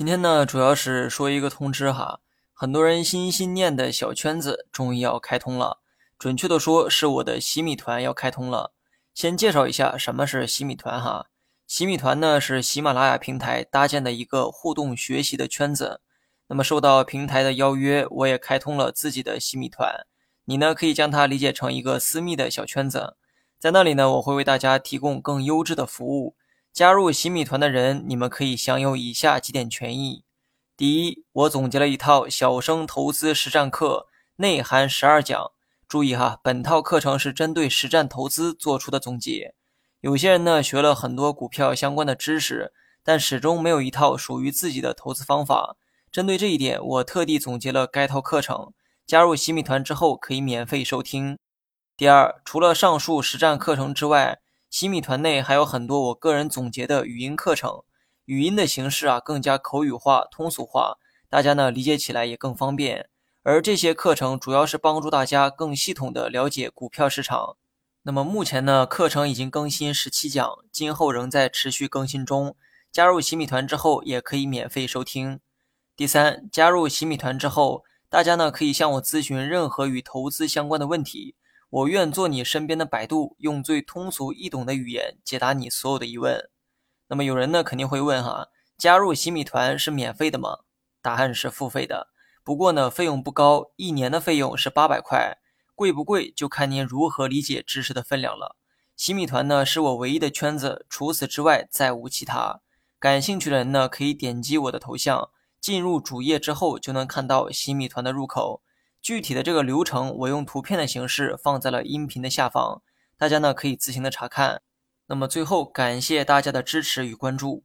今天呢，主要是说一个通知哈，很多人心心念的小圈子终于要开通了，准确的说是我的洗米团要开通了。先介绍一下什么是洗米团哈，洗米团呢是喜马拉雅平台搭建的一个互动学习的圈子。那么受到平台的邀约，我也开通了自己的洗米团。你呢可以将它理解成一个私密的小圈子，在那里呢我会为大家提供更优质的服务。加入洗米团的人，你们可以享有以下几点权益：第一，我总结了一套小生投资实战课，内含十二讲。注意哈，本套课程是针对实战投资做出的总结。有些人呢学了很多股票相关的知识，但始终没有一套属于自己的投资方法。针对这一点，我特地总结了该套课程。加入洗米团之后，可以免费收听。第二，除了上述实战课程之外，洗米团内还有很多我个人总结的语音课程，语音的形式啊更加口语化、通俗化，大家呢理解起来也更方便。而这些课程主要是帮助大家更系统的了解股票市场。那么目前呢，课程已经更新十七讲，今后仍在持续更新中。加入洗米团之后，也可以免费收听。第三，加入洗米团之后，大家呢可以向我咨询任何与投资相关的问题。我愿做你身边的百度，用最通俗易懂的语言解答你所有的疑问。那么有人呢肯定会问哈，加入洗米团是免费的吗？答案是付费的，不过呢费用不高，一年的费用是八百块，贵不贵就看您如何理解知识的分量了。洗米团呢是我唯一的圈子，除此之外再无其他。感兴趣的人呢可以点击我的头像，进入主页之后就能看到洗米团的入口。具体的这个流程，我用图片的形式放在了音频的下方，大家呢可以自行的查看。那么最后，感谢大家的支持与关注。